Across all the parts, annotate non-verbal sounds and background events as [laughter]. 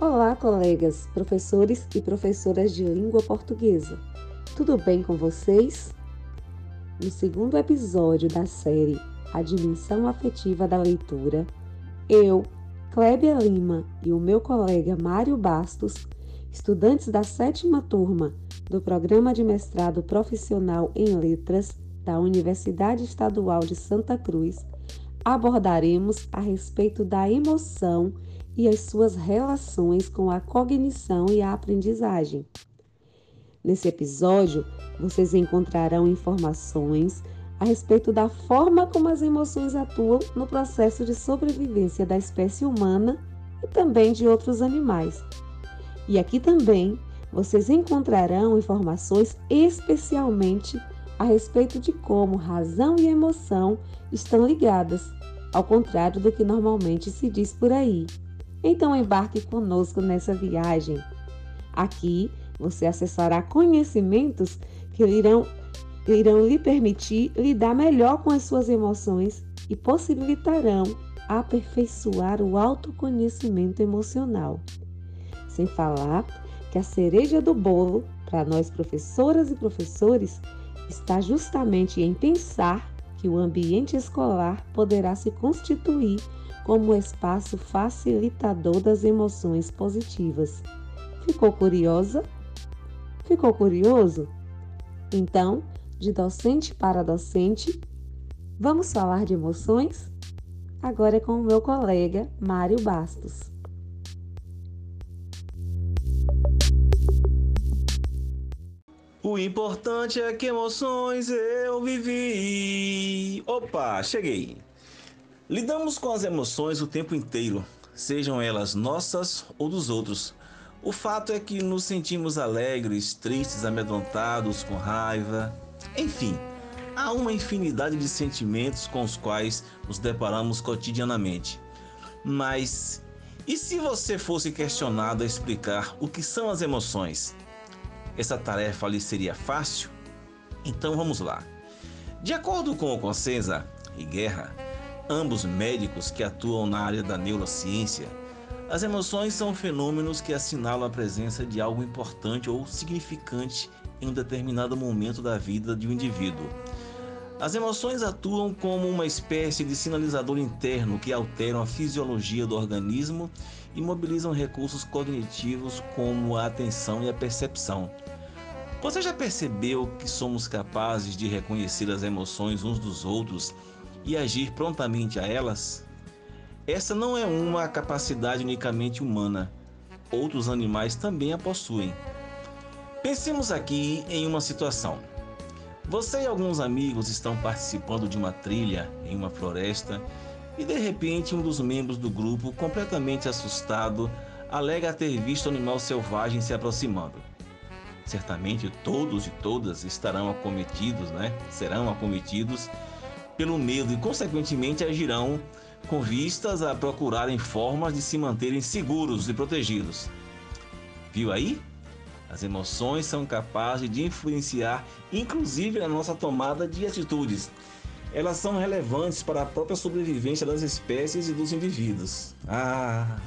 Olá, colegas, professores e professoras de língua portuguesa. Tudo bem com vocês? No segundo episódio da série A Dimensão Afetiva da Leitura, eu, Clébia Lima e o meu colega Mário Bastos, estudantes da sétima turma do Programa de Mestrado Profissional em Letras da Universidade Estadual de Santa Cruz, abordaremos a respeito da emoção e as suas relações com a cognição e a aprendizagem. Nesse episódio, vocês encontrarão informações a respeito da forma como as emoções atuam no processo de sobrevivência da espécie humana e também de outros animais. E aqui também vocês encontrarão informações especialmente a respeito de como razão e emoção estão ligadas, ao contrário do que normalmente se diz por aí. Então embarque conosco nessa viagem. Aqui você acessará conhecimentos que irão, irão lhe permitir lidar melhor com as suas emoções e possibilitarão aperfeiçoar o autoconhecimento emocional. Sem falar que a cereja do bolo, para nós professoras e professores, está justamente em pensar que o ambiente escolar poderá se constituir como espaço facilitador das emoções positivas. Ficou curiosa? Ficou curioso? Então, de docente para docente, vamos falar de emoções? Agora é com o meu colega Mário Bastos. O importante é que emoções eu vivi. Opa, cheguei. Lidamos com as emoções o tempo inteiro, sejam elas nossas ou dos outros. O fato é que nos sentimos alegres, tristes, amedrontados, com raiva. Enfim, há uma infinidade de sentimentos com os quais nos deparamos cotidianamente. Mas e se você fosse questionado a explicar o que são as emoções? Essa tarefa lhe seria fácil? Então vamos lá. De acordo com o Consenza e Guerra, ambos médicos que atuam na área da neurociência, as emoções são fenômenos que assinalam a presença de algo importante ou significante em um determinado momento da vida de um indivíduo. As emoções atuam como uma espécie de sinalizador interno que alteram a fisiologia do organismo e mobilizam recursos cognitivos como a atenção e a percepção. Você já percebeu que somos capazes de reconhecer as emoções uns dos outros e agir prontamente a elas? Essa não é uma capacidade unicamente humana. Outros animais também a possuem. Pensemos aqui em uma situação. Você e alguns amigos estão participando de uma trilha em uma floresta e de repente um dos membros do grupo, completamente assustado, alega ter visto um animal selvagem se aproximando. Certamente todos e todas estarão acometidos, né? Serão acometidos pelo medo e, consequentemente, agirão com vistas a procurarem formas de se manterem seguros e protegidos. Viu aí? As emoções são capazes de influenciar, inclusive, a nossa tomada de atitudes. Elas são relevantes para a própria sobrevivência das espécies e dos indivíduos. Ah,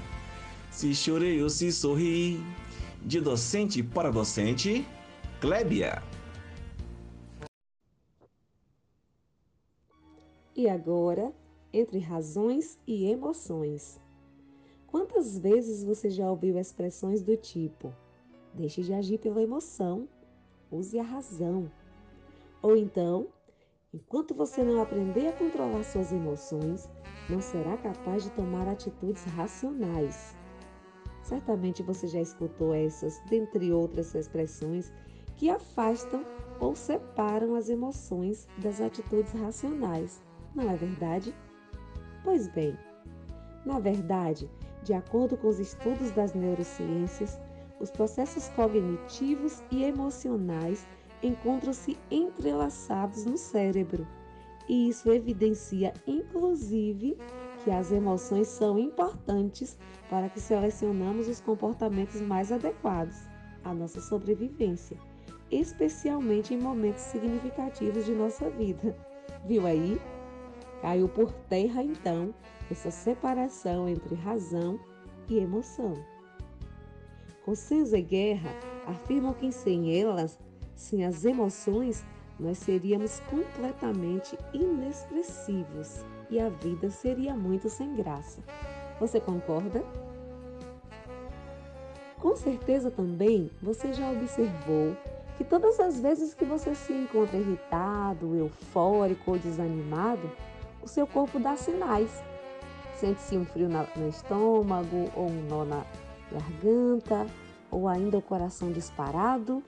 se chorei ou se sorri, de docente para docente, Clébia. E agora, entre razões e emoções. Quantas vezes você já ouviu expressões do tipo: deixe de agir pela emoção, use a razão? Ou então, enquanto você não aprender a controlar suas emoções, não será capaz de tomar atitudes racionais. Certamente você já escutou essas, dentre outras expressões, que afastam ou separam as emoções das atitudes racionais não é verdade? Pois bem, na verdade, de acordo com os estudos das neurociências, os processos cognitivos e emocionais encontram-se entrelaçados no cérebro, e isso evidencia, inclusive, que as emoções são importantes para que selecionamos os comportamentos mais adequados à nossa sobrevivência, especialmente em momentos significativos de nossa vida. Viu aí? Caiu por terra então essa separação entre razão e emoção. Consenso e Guerra afirmam que sem elas, sem as emoções, nós seríamos completamente inexpressivos e a vida seria muito sem graça. Você concorda? Com certeza também você já observou que todas as vezes que você se encontra irritado, eufórico ou desanimado, o seu corpo dá sinais. Sente-se um frio no estômago, ou um nó na garganta, ou ainda o coração disparado,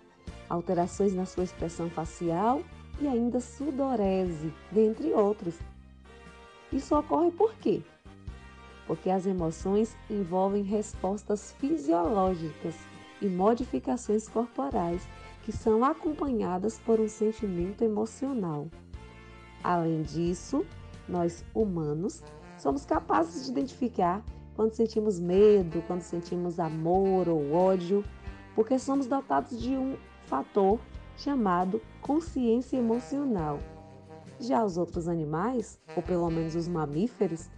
alterações na sua expressão facial e ainda sudorese, dentre outros. Isso ocorre por quê? Porque as emoções envolvem respostas fisiológicas e modificações corporais que são acompanhadas por um sentimento emocional. Além disso, nós humanos somos capazes de identificar quando sentimos medo, quando sentimos amor ou ódio, porque somos dotados de um fator chamado consciência emocional. Já os outros animais, ou pelo menos os mamíferos,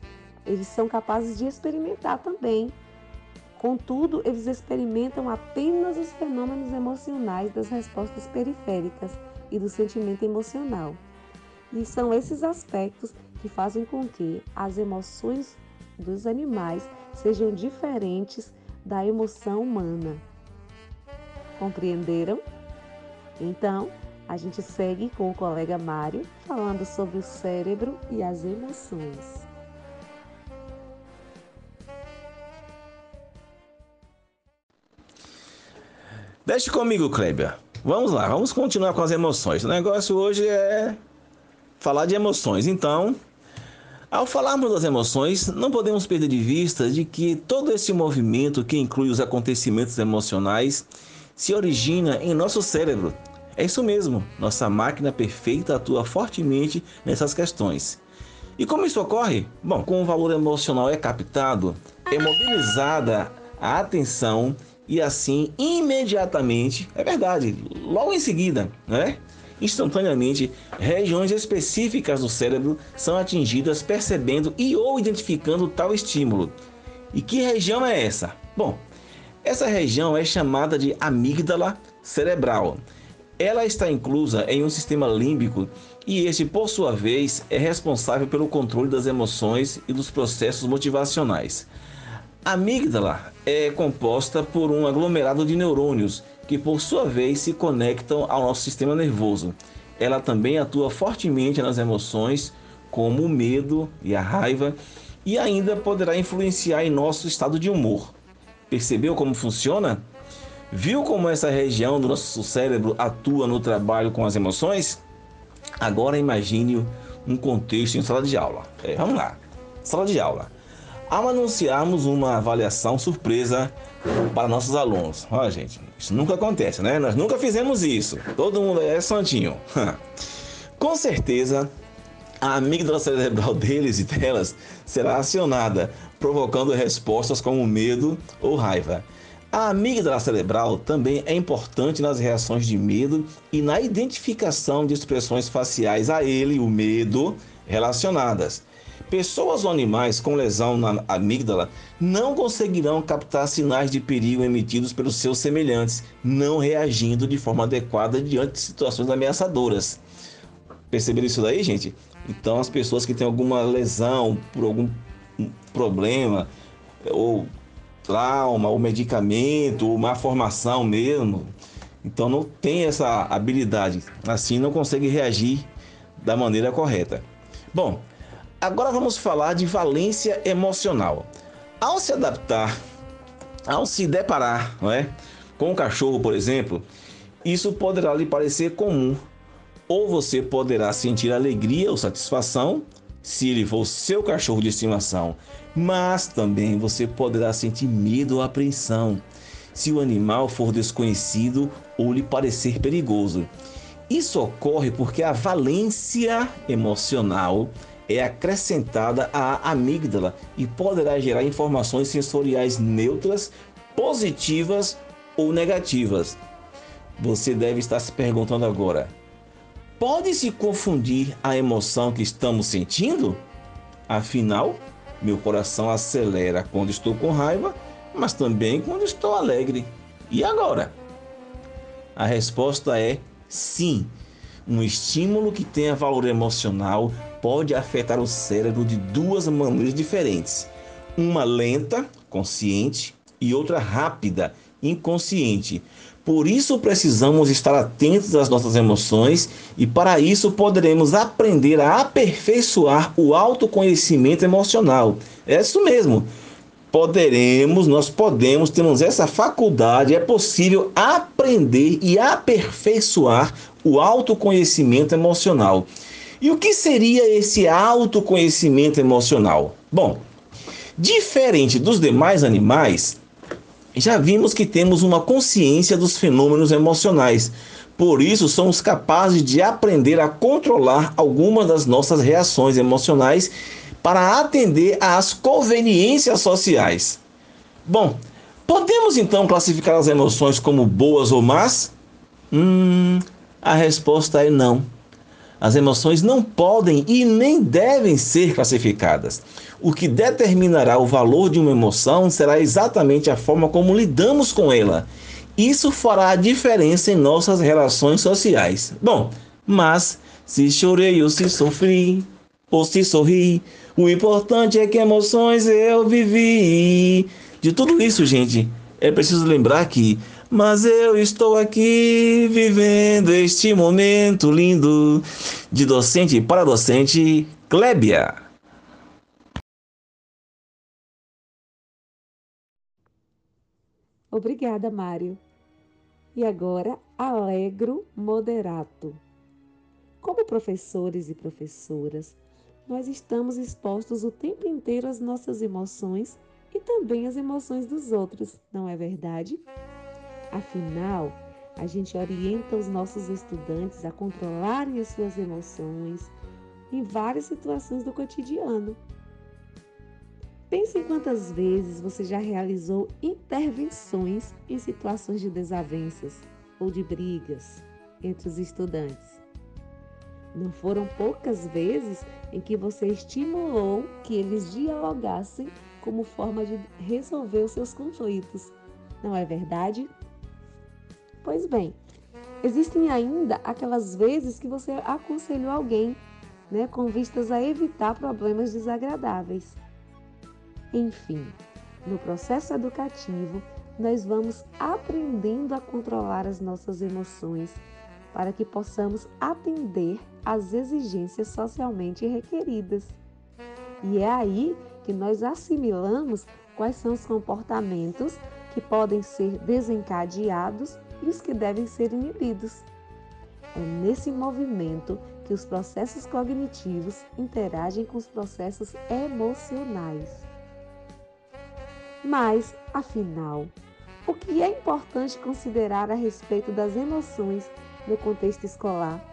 eles são capazes de experimentar também Contudo, eles experimentam apenas os fenômenos emocionais das respostas periféricas e do sentimento emocional. E são esses aspectos que fazem com que as emoções dos animais sejam diferentes da emoção humana. Compreenderam? Então, a gente segue com o colega Mário falando sobre o cérebro e as emoções. Deixe comigo, Kleber. Vamos lá, vamos continuar com as emoções. O negócio hoje é falar de emoções. Então, ao falarmos das emoções, não podemos perder de vista de que todo esse movimento que inclui os acontecimentos emocionais se origina em nosso cérebro. É isso mesmo, nossa máquina perfeita atua fortemente nessas questões. E como isso ocorre? Bom, como o valor emocional é captado, é mobilizada a atenção e assim imediatamente, é verdade, logo em seguida, né? Instantaneamente, regiões específicas do cérebro são atingidas percebendo e ou identificando tal estímulo. E que região é essa? Bom, essa região é chamada de amígdala cerebral. Ela está inclusa em um sistema límbico e este, por sua vez, é responsável pelo controle das emoções e dos processos motivacionais. A amígdala é composta por um aglomerado de neurônios que, por sua vez, se conectam ao nosso sistema nervoso. Ela também atua fortemente nas emoções, como o medo e a raiva, e ainda poderá influenciar em nosso estado de humor. Percebeu como funciona? Viu como essa região do nosso cérebro atua no trabalho com as emoções? Agora imagine um contexto em sala de aula. É, vamos lá. Sala de aula ao anunciarmos uma avaliação surpresa para nossos alunos. Olha, gente, isso nunca acontece, né? Nós nunca fizemos isso. Todo mundo é santinho. [laughs] Com certeza, a amígdala cerebral [laughs] deles e delas será acionada, provocando respostas como medo ou raiva. A amígdala cerebral também é importante nas reações de medo e na identificação de expressões faciais a ele, o medo, relacionadas. Pessoas ou animais com lesão na amígdala não conseguirão captar sinais de perigo emitidos pelos seus semelhantes, não reagindo de forma adequada diante de situações ameaçadoras. Perceberam isso daí, gente? Então, as pessoas que têm alguma lesão por algum problema, ou trauma, ou medicamento, ou má formação mesmo, então não tem essa habilidade, assim não consegue reagir da maneira correta. Bom, Agora vamos falar de valência emocional. Ao se adaptar, ao se deparar não é, com um cachorro, por exemplo, isso poderá lhe parecer comum. Ou você poderá sentir alegria ou satisfação se ele for seu cachorro de estimação, mas também você poderá sentir medo ou apreensão se o animal for desconhecido ou lhe parecer perigoso. Isso ocorre porque a valência emocional é acrescentada à amígdala e poderá gerar informações sensoriais neutras, positivas ou negativas. Você deve estar se perguntando agora: pode se confundir a emoção que estamos sentindo? Afinal, meu coração acelera quando estou com raiva, mas também quando estou alegre. E agora? A resposta é sim. Um estímulo que tenha valor emocional pode afetar o cérebro de duas maneiras diferentes: uma lenta, consciente, e outra rápida, inconsciente. Por isso precisamos estar atentos às nossas emoções e para isso poderemos aprender a aperfeiçoar o autoconhecimento emocional. É isso mesmo. Poderemos, nós podemos, temos essa faculdade, é possível aprender e aperfeiçoar o autoconhecimento emocional. E o que seria esse autoconhecimento emocional? Bom, diferente dos demais animais, já vimos que temos uma consciência dos fenômenos emocionais. Por isso, somos capazes de aprender a controlar algumas das nossas reações emocionais para atender às conveniências sociais. Bom, podemos então classificar as emoções como boas ou más? Hum, a resposta é não. As emoções não podem e nem devem ser classificadas. O que determinará o valor de uma emoção será exatamente a forma como lidamos com ela. Isso fará a diferença em nossas relações sociais. Bom, mas se chorei ou se sofri, ou se sorri, o importante é que emoções eu vivi. De tudo isso, gente, é preciso lembrar que mas eu estou aqui vivendo este momento lindo de docente para docente Clébia. Obrigada, Mário. E agora, Alegro Moderato. Como professores e professoras, nós estamos expostos o tempo inteiro às nossas emoções e também às emoções dos outros, não é verdade? Afinal, a gente orienta os nossos estudantes a controlarem as suas emoções em várias situações do cotidiano. Pense em quantas vezes você já realizou intervenções em situações de desavenças ou de brigas entre os estudantes. Não foram poucas vezes em que você estimulou que eles dialogassem como forma de resolver os seus conflitos. Não é verdade? Pois bem, existem ainda aquelas vezes que você aconselhou alguém, né, com vistas a evitar problemas desagradáveis. Enfim, no processo educativo, nós vamos aprendendo a controlar as nossas emoções para que possamos atender às exigências socialmente requeridas. E é aí que nós assimilamos quais são os comportamentos que podem ser desencadeados e os que devem ser inibidos. É nesse movimento que os processos cognitivos interagem com os processos emocionais. Mas, afinal, o que é importante considerar a respeito das emoções no contexto escolar?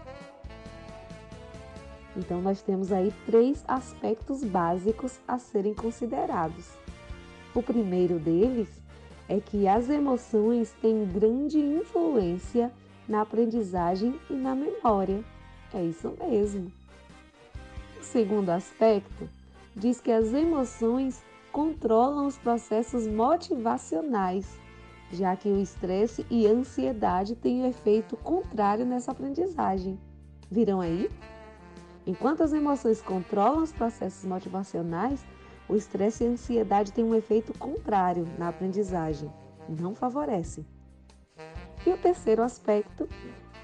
Então, nós temos aí três aspectos básicos a serem considerados. O primeiro deles é que as emoções têm grande influência na aprendizagem e na memória. É isso mesmo. O segundo aspecto diz que as emoções controlam os processos motivacionais, já que o estresse e a ansiedade têm um efeito contrário nessa aprendizagem. Viram aí? Enquanto as emoções controlam os processos motivacionais, o estresse e a ansiedade têm um efeito contrário na aprendizagem, não favorece. E o terceiro aspecto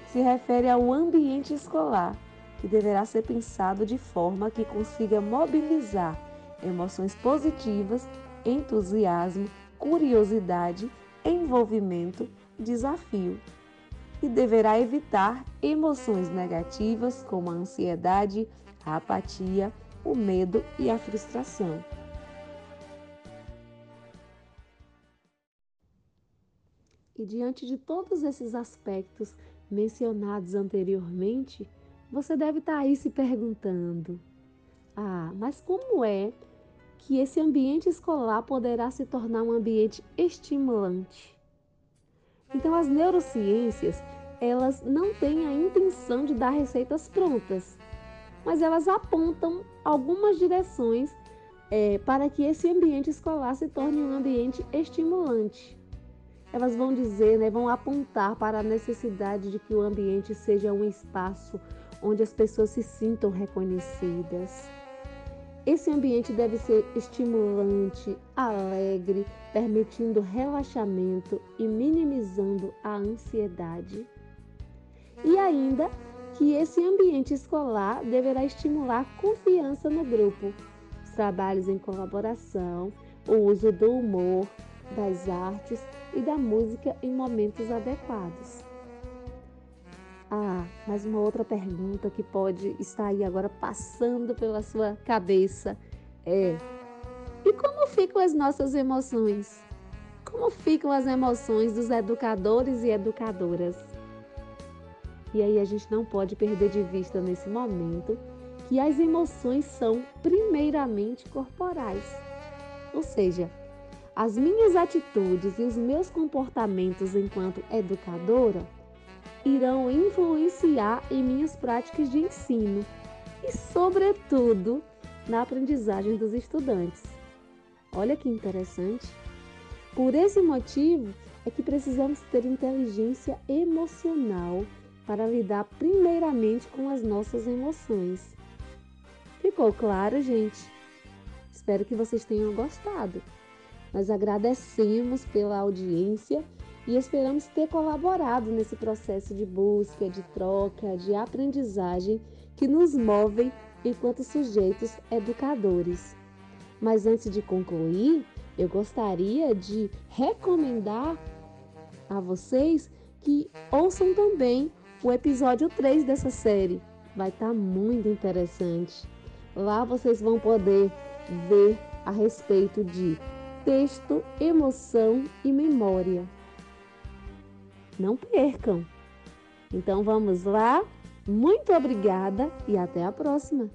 se refere ao ambiente escolar, que deverá ser pensado de forma que consiga mobilizar emoções positivas, entusiasmo, curiosidade, envolvimento, desafio. E deverá evitar emoções negativas como a ansiedade, a apatia, o medo e a frustração. E diante de todos esses aspectos mencionados anteriormente, você deve estar aí se perguntando: ah, mas como é que esse ambiente escolar poderá se tornar um ambiente estimulante? Então, as neurociências, elas não têm a intenção de dar receitas prontas, mas elas apontam algumas direções é, para que esse ambiente escolar se torne um ambiente estimulante. Elas vão dizer, né, vão apontar para a necessidade de que o ambiente seja um espaço onde as pessoas se sintam reconhecidas. Esse ambiente deve ser estimulante, alegre, permitindo relaxamento e minimizando a ansiedade. E ainda que esse ambiente escolar deverá estimular confiança no grupo, os trabalhos em colaboração, o uso do humor, das artes e da música em momentos adequados. Ah, mas uma outra pergunta que pode estar aí agora passando pela sua cabeça é: e como ficam as nossas emoções? Como ficam as emoções dos educadores e educadoras? E aí a gente não pode perder de vista nesse momento que as emoções são primeiramente corporais. Ou seja, as minhas atitudes e os meus comportamentos enquanto educadora irão influenciar em minhas práticas de ensino e, sobretudo, na aprendizagem dos estudantes. Olha que interessante. Por esse motivo é que precisamos ter inteligência emocional para lidar primeiramente com as nossas emoções. Ficou claro, gente? Espero que vocês tenham gostado. Nós agradecemos pela audiência e esperamos ter colaborado nesse processo de busca, de troca, de aprendizagem que nos movem enquanto sujeitos educadores. Mas antes de concluir, eu gostaria de recomendar a vocês que ouçam também o episódio 3 dessa série. Vai estar tá muito interessante. Lá vocês vão poder ver a respeito de texto, emoção e memória. Não percam! Então vamos lá? Muito obrigada e até a próxima!